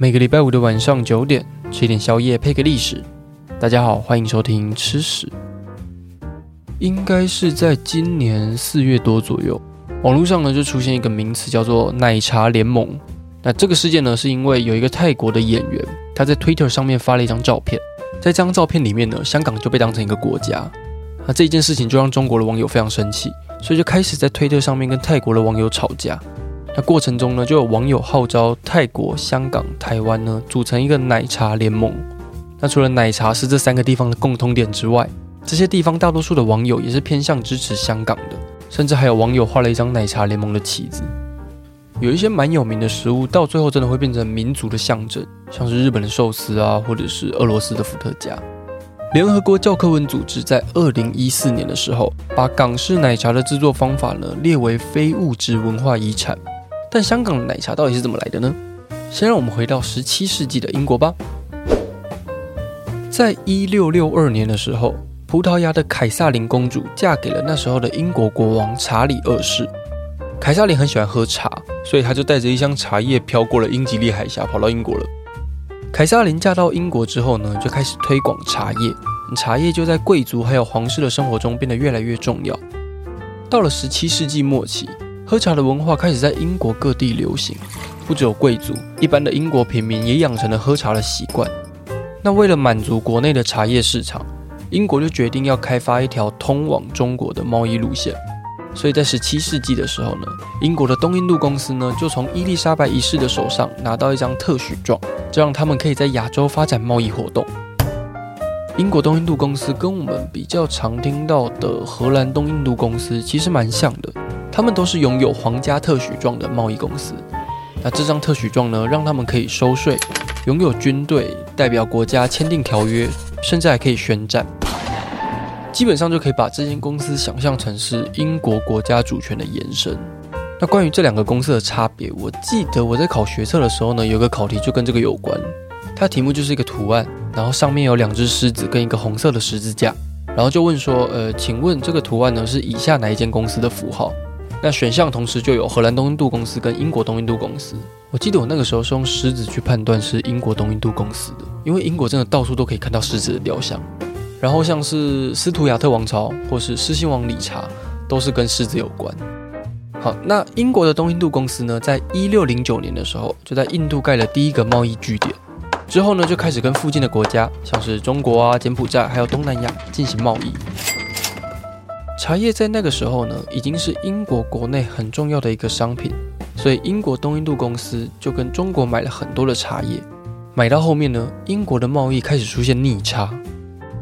每个礼拜五的晚上九点，吃一点宵夜配个历史。大家好，欢迎收听吃史。应该是在今年四月多左右，网络上呢就出现一个名词叫做“奶茶联盟”。那这个事件呢，是因为有一个泰国的演员，他在 Twitter 上面发了一张照片，在这张照片里面呢，香港就被当成一个国家。那这件事情就让中国的网友非常生气，所以就开始在 Twitter 上面跟泰国的网友吵架。那过程中呢，就有网友号召泰国、香港、台湾呢组成一个奶茶联盟。那除了奶茶是这三个地方的共通点之外，这些地方大多数的网友也是偏向支持香港的，甚至还有网友画了一张奶茶联盟的旗子。有一些蛮有名的食物，到最后真的会变成民族的象征，像是日本的寿司啊，或者是俄罗斯的伏特加。联合国教科文组织在二零一四年的时候，把港式奶茶的制作方法呢列为非物质文化遗产。但香港的奶茶到底是怎么来的呢？先让我们回到十七世纪的英国吧。在一六六二年的时候，葡萄牙的凯撒琳公主嫁给了那时候的英国国王查理二世。凯撒琳很喜欢喝茶，所以她就带着一箱茶叶飘过了英吉利海峡，跑到英国了。凯撒琳嫁到英国之后呢，就开始推广茶叶，茶叶就在贵族还有皇室的生活中变得越来越重要。到了十七世纪末期。喝茶的文化开始在英国各地流行，不只有贵族，一般的英国平民也养成了喝茶的习惯。那为了满足国内的茶叶市场，英国就决定要开发一条通往中国的贸易路线。所以在十七世纪的时候呢，英国的东印度公司呢就从伊丽莎白一世的手上拿到一张特许状，这让他们可以在亚洲发展贸易活动。英国东印度公司跟我们比较常听到的荷兰东印度公司其实蛮像的。他们都是拥有皇家特许状的贸易公司。那这张特许状呢，让他们可以收税、拥有军队、代表国家签订条约，甚至还可以宣战。基本上就可以把这间公司想象成是英国国家主权的延伸。那关于这两个公司的差别，我记得我在考学测的时候呢，有个考题就跟这个有关。它题目就是一个图案，然后上面有两只狮子跟一个红色的十字架，然后就问说：呃，请问这个图案呢是以下哪一间公司的符号？那选项同时就有荷兰东印度公司跟英国东印度公司。我记得我那个时候是用狮子去判断是英国东印度公司的，因为英国真的到处都可以看到狮子的雕像。然后像是斯图亚特王朝或是狮心王理查，都是跟狮子有关。好，那英国的东印度公司呢，在一六零九年的时候就在印度盖了第一个贸易据点，之后呢就开始跟附近的国家，像是中国啊、柬埔寨还有东南亚进行贸易。茶叶在那个时候呢，已经是英国国内很重要的一个商品，所以英国东印度公司就跟中国买了很多的茶叶。买到后面呢，英国的贸易开始出现逆差。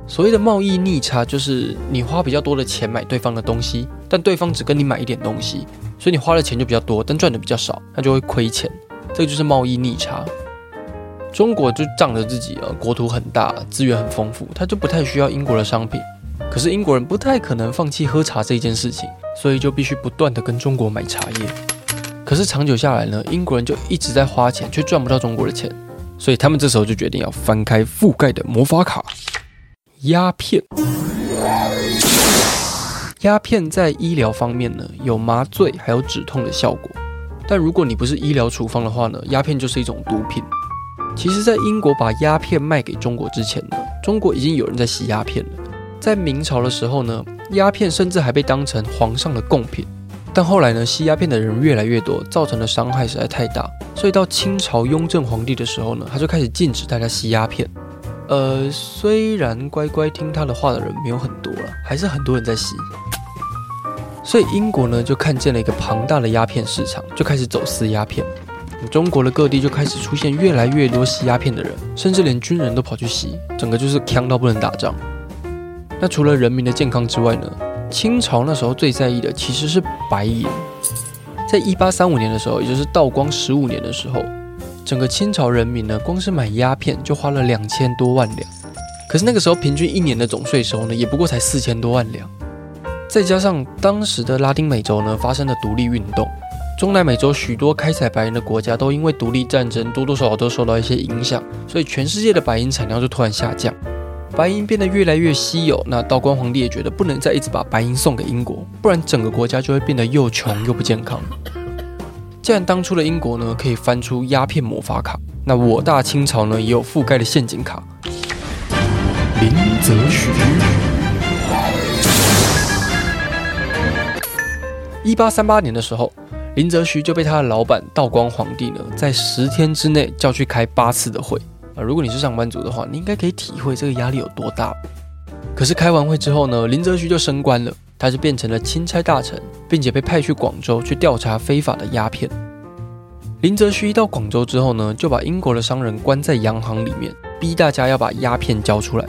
所谓的贸易逆差，就是你花比较多的钱买对方的东西，但对方只跟你买一点东西，所以你花的钱就比较多，但赚的比较少，那就会亏钱。这个就是贸易逆差。中国就仗着自己啊国土很大，资源很丰富，他就不太需要英国的商品。可是英国人不太可能放弃喝茶这件事情，所以就必须不断的跟中国买茶叶。可是长久下来呢，英国人就一直在花钱，却赚不到中国的钱，所以他们这时候就决定要翻开覆盖的魔法卡——鸦片。鸦片在医疗方面呢，有麻醉还有止痛的效果，但如果你不是医疗处方的话呢，鸦片就是一种毒品。其实，在英国把鸦片卖给中国之前呢，中国已经有人在吸鸦片了。在明朝的时候呢，鸦片甚至还被当成皇上的贡品。但后来呢，吸鸦片的人越来越多，造成的伤害实在太大，所以到清朝雍正皇帝的时候呢，他就开始禁止大家吸鸦片。呃，虽然乖乖听他的话的人没有很多了，还是很多人在吸。所以英国呢，就看见了一个庞大的鸦片市场，就开始走私鸦片。中国的各地就开始出现越来越多吸鸦片的人，甚至连军人都跑去吸，整个就是强到不能打仗。那除了人民的健康之外呢，清朝那时候最在意的其实是白银。在一八三五年的时候，也就是道光十五年的时候，整个清朝人民呢，光是买鸦片就花了两千多万两。可是那个时候平均一年的总税收呢，也不过才四千多万两。再加上当时的拉丁美洲呢，发生了独立运动，中南美洲许多开采白银的国家都因为独立战争多多少少都受到一些影响，所以全世界的白银产量就突然下降。白银变得越来越稀有，那道光皇帝也觉得不能再一直把白银送给英国，不然整个国家就会变得又穷又不健康。既然当初的英国呢可以翻出鸦片魔法卡，那我大清朝呢也有覆盖的陷阱卡。林则徐。一八三八年的时候，林则徐就被他的老板道光皇帝呢，在十天之内叫去开八次的会啊。如果你是上班族的话，你应该可以体会这个压力有多大。可是开完会之后呢，林则徐就升官了，他就变成了钦差大臣，并且被派去广州去调查非法的鸦片。林则徐一到广州之后呢，就把英国的商人关在洋行里面，逼大家要把鸦片交出来。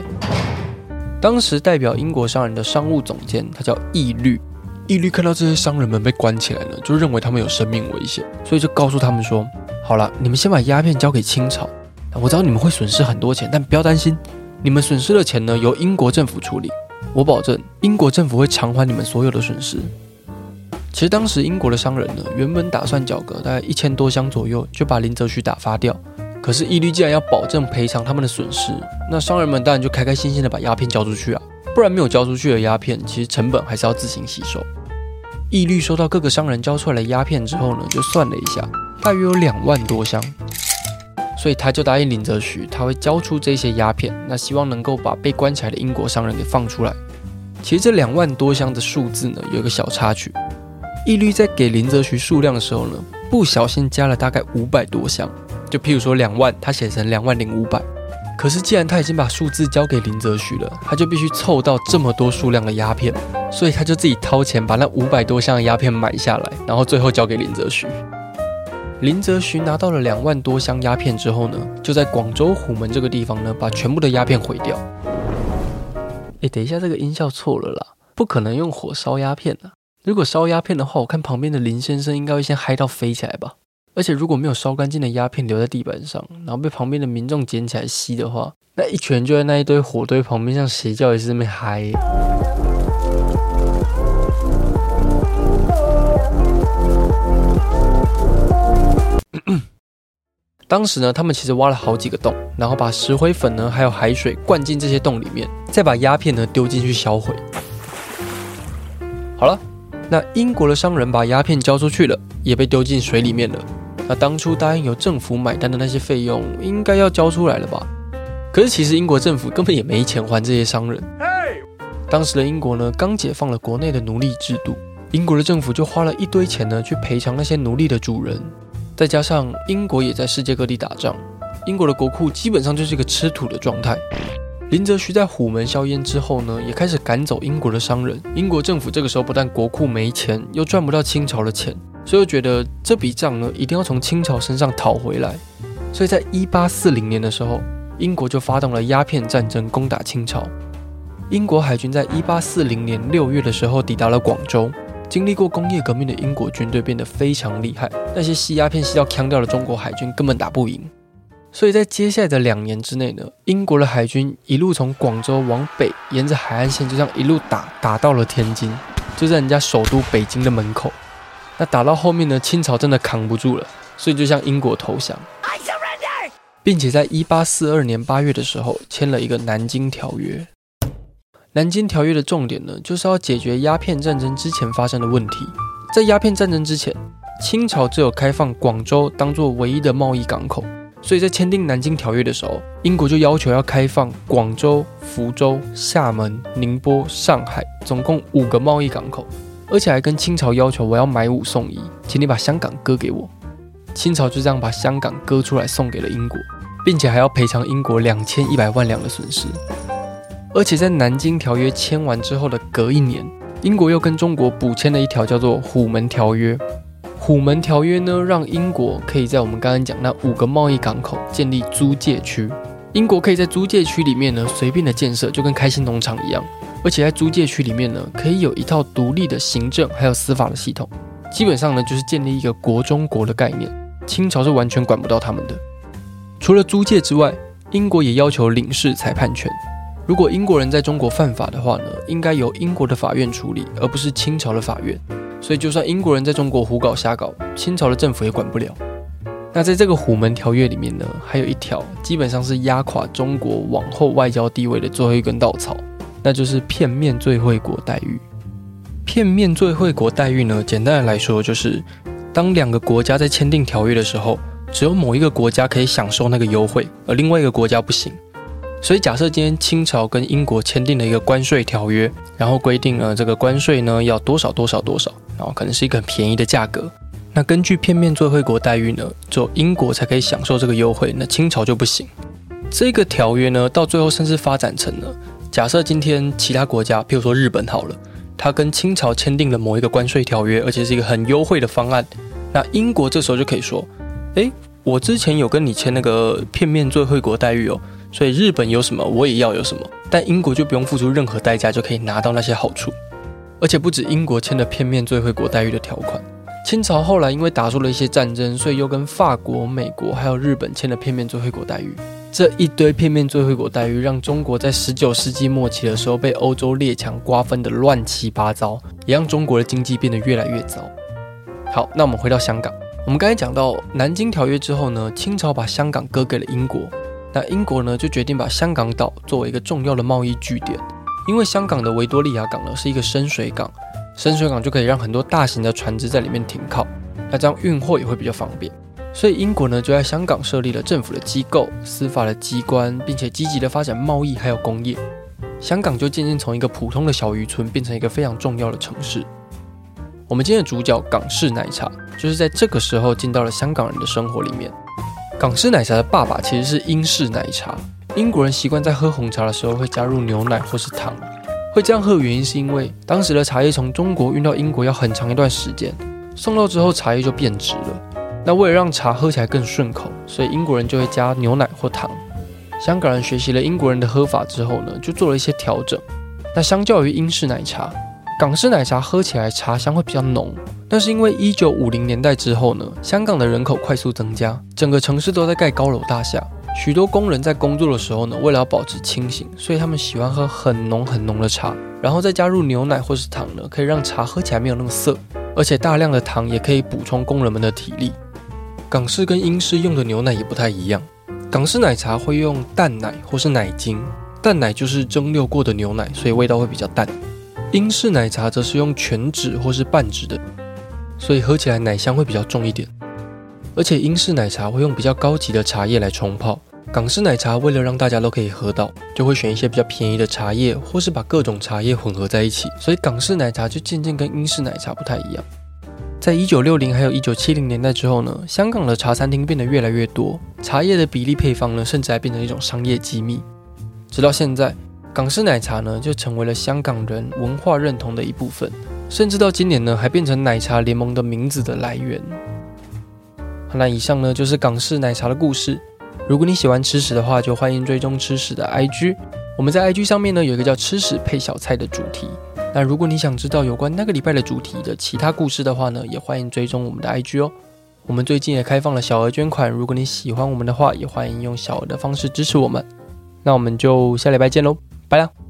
当时代表英国商人的商务总监，他叫义律。义律看到这些商人们被关起来了，就认为他们有生命危险，所以就告诉他们说：“好了，你们先把鸦片交给清朝。我知道你们会损失很多钱，但不要担心，你们损失的钱呢，由英国政府处理。我保证，英国政府会偿还你们所有的损失。”其实当时英国的商人呢，原本打算缴个大概一千多箱左右，就把林则徐打发掉。可是义律既然要保证赔偿他们的损失，那商人们当然就开开心心的把鸦片交出去啊。不然没有交出去的鸦片，其实成本还是要自行吸收。义律收到各个商人交出来的鸦片之后呢，就算了一下，大约有两万多箱，所以他就答应林则徐，他会交出这些鸦片，那希望能够把被关起来的英国商人给放出来。其实这两万多箱的数字呢，有一个小插曲，义律在给林则徐数量的时候呢，不小心加了大概五百多箱，就譬如说两万，他写成两万零五百。可是，既然他已经把数字交给林则徐了，他就必须凑到这么多数量的鸦片，所以他就自己掏钱把那五百多箱的鸦片买下来，然后最后交给林则徐。林则徐拿到了两万多箱鸦片之后呢，就在广州虎门这个地方呢，把全部的鸦片毁掉。哎，等一下，这个音效错了啦，不可能用火烧鸦片的。如果烧鸦片的话，我看旁边的林先生应该会先嗨到飞起来吧。而且如果没有烧干净的鸦片留在地板上，然后被旁边的民众捡起来吸的话，那一群人就在那一堆火堆旁边，像邪教也是这么嗨。当时呢，他们其实挖了好几个洞，然后把石灰粉呢，还有海水灌进这些洞里面，再把鸦片呢丢进去销毁。好了，那英国的商人把鸦片交出去了，也被丢进水里面了。那当初答应由政府买单的那些费用，应该要交出来了吧？可是其实英国政府根本也没钱还这些商人。当时的英国呢，刚解放了国内的奴隶制度，英国的政府就花了一堆钱呢，去赔偿那些奴隶的主人。再加上英国也在世界各地打仗，英国的国库基本上就是一个吃土的状态。林则徐在虎门销烟之后呢，也开始赶走英国的商人。英国政府这个时候不但国库没钱，又赚不到清朝的钱。所以觉得这笔账呢，一定要从清朝身上讨回来。所以在一八四零年的时候，英国就发动了鸦片战争，攻打清朝。英国海军在一八四零年六月的时候抵达了广州。经历过工业革命的英国军队变得非常厉害，那些吸鸦片吸到腔掉的中国海军根本打不赢。所以在接下来的两年之内呢，英国的海军一路从广州往北，沿着海岸线就这样一路打，打到了天津，就在人家首都北京的门口。那打到后面呢，清朝真的扛不住了，所以就向英国投降，并且在一八四二年八月的时候签了一个《南京条约》。《南京条约》的重点呢，就是要解决鸦片战争之前发生的问题。在鸦片战争之前，清朝只有开放广州当做唯一的贸易港口，所以在签订《南京条约》的时候，英国就要求要开放广州、福州、厦门、宁波、上海，总共五个贸易港口。而且还跟清朝要求，我要买五送一，请你把香港割给我。清朝就这样把香港割出来送给了英国，并且还要赔偿英国两千一百万两的损失。而且在南京条约签完之后的隔一年，英国又跟中国补签了一条叫做《虎门条约》。《虎门条约》呢，让英国可以在我们刚刚讲那五个贸易港口建立租界区，英国可以在租界区里面呢随便的建设，就跟开心农场一样。而且在租界区里面呢，可以有一套独立的行政还有司法的系统，基本上呢就是建立一个国中国的概念。清朝是完全管不到他们的。除了租界之外，英国也要求领事裁判权。如果英国人在中国犯法的话呢，应该由英国的法院处理，而不是清朝的法院。所以就算英国人在中国胡搞瞎搞，清朝的政府也管不了。那在这个虎门条约里面呢，还有一条基本上是压垮中国往后外交地位的最后一根稻草。那就是片面最惠国待遇。片面最惠国待遇呢，简单的来说就是，当两个国家在签订条约的时候，只有某一个国家可以享受那个优惠，而另外一个国家不行。所以假设今天清朝跟英国签订了一个关税条约，然后规定了这个关税呢要多少多少多少，然后可能是一个很便宜的价格。那根据片面最惠国待遇呢，只有英国才可以享受这个优惠，那清朝就不行。这个条约呢，到最后甚至发展成了，假设今天其他国家，譬如说日本好了，他跟清朝签订了某一个关税条约，而且是一个很优惠的方案，那英国这时候就可以说，诶，我之前有跟你签那个片面最惠国待遇哦，所以日本有什么我也要有什么，但英国就不用付出任何代价就可以拿到那些好处，而且不止英国签了片面最惠国待遇的条款。清朝后来因为打出了一些战争，所以又跟法国、美国还有日本签了片面最惠国待遇。这一堆片面最惠国待遇，让中国在十九世纪末期的时候被欧洲列强瓜分得乱七八糟，也让中国的经济变得越来越糟。好，那我们回到香港。我们刚才讲到南京条约之后呢，清朝把香港割给了英国。那英国呢就决定把香港岛作为一个重要的贸易据点，因为香港的维多利亚港呢是一个深水港。深水港就可以让很多大型的船只在里面停靠，那这样运货也会比较方便。所以英国呢就在香港设立了政府的机构、司法的机关，并且积极的发展贸易还有工业。香港就渐渐从一个普通的小渔村变成一个非常重要的城市。我们今天的主角港式奶茶，就是在这个时候进到了香港人的生活里面。港式奶茶的爸爸其实是英式奶茶，英国人习惯在喝红茶的时候会加入牛奶或是糖。会这样喝的原因是因为当时的茶叶从中国运到英国要很长一段时间，送到之后茶叶就变质了。那为了让茶喝起来更顺口，所以英国人就会加牛奶或糖。香港人学习了英国人的喝法之后呢，就做了一些调整。那相较于英式奶茶，港式奶茶喝起来茶香会比较浓。但是因为一九五零年代之后呢，香港的人口快速增加，整个城市都在盖高楼大厦。许多工人在工作的时候呢，为了要保持清醒，所以他们喜欢喝很浓很浓的茶，然后再加入牛奶或是糖呢，可以让茶喝起来没有那么涩，而且大量的糖也可以补充工人们的体力。港式跟英式用的牛奶也不太一样，港式奶茶会用淡奶或是奶精，淡奶就是蒸馏过的牛奶，所以味道会比较淡。英式奶茶则是用全脂或是半脂的，所以喝起来奶香会比较重一点。而且英式奶茶会用比较高级的茶叶来冲泡，港式奶茶为了让大家都可以喝到，就会选一些比较便宜的茶叶，或是把各种茶叶混合在一起，所以港式奶茶就渐渐跟英式奶茶不太一样。在一九六零还有一九七零年代之后呢，香港的茶餐厅变得越来越多，茶叶的比例配方呢，甚至还变成一种商业机密。直到现在，港式奶茶呢就成为了香港人文化认同的一部分，甚至到今年呢还变成奶茶联盟的名字的来源。好，那以上呢就是港式奶茶的故事。如果你喜欢吃屎的话，就欢迎追踪吃屎的 IG。我们在 IG 上面呢有一个叫“吃屎配小菜”的主题。那如果你想知道有关那个礼拜的主题的其他故事的话呢，也欢迎追踪我们的 IG 哦。我们最近也开放了小额捐款，如果你喜欢我们的话，也欢迎用小额的方式支持我们。那我们就下礼拜见喽，拜了。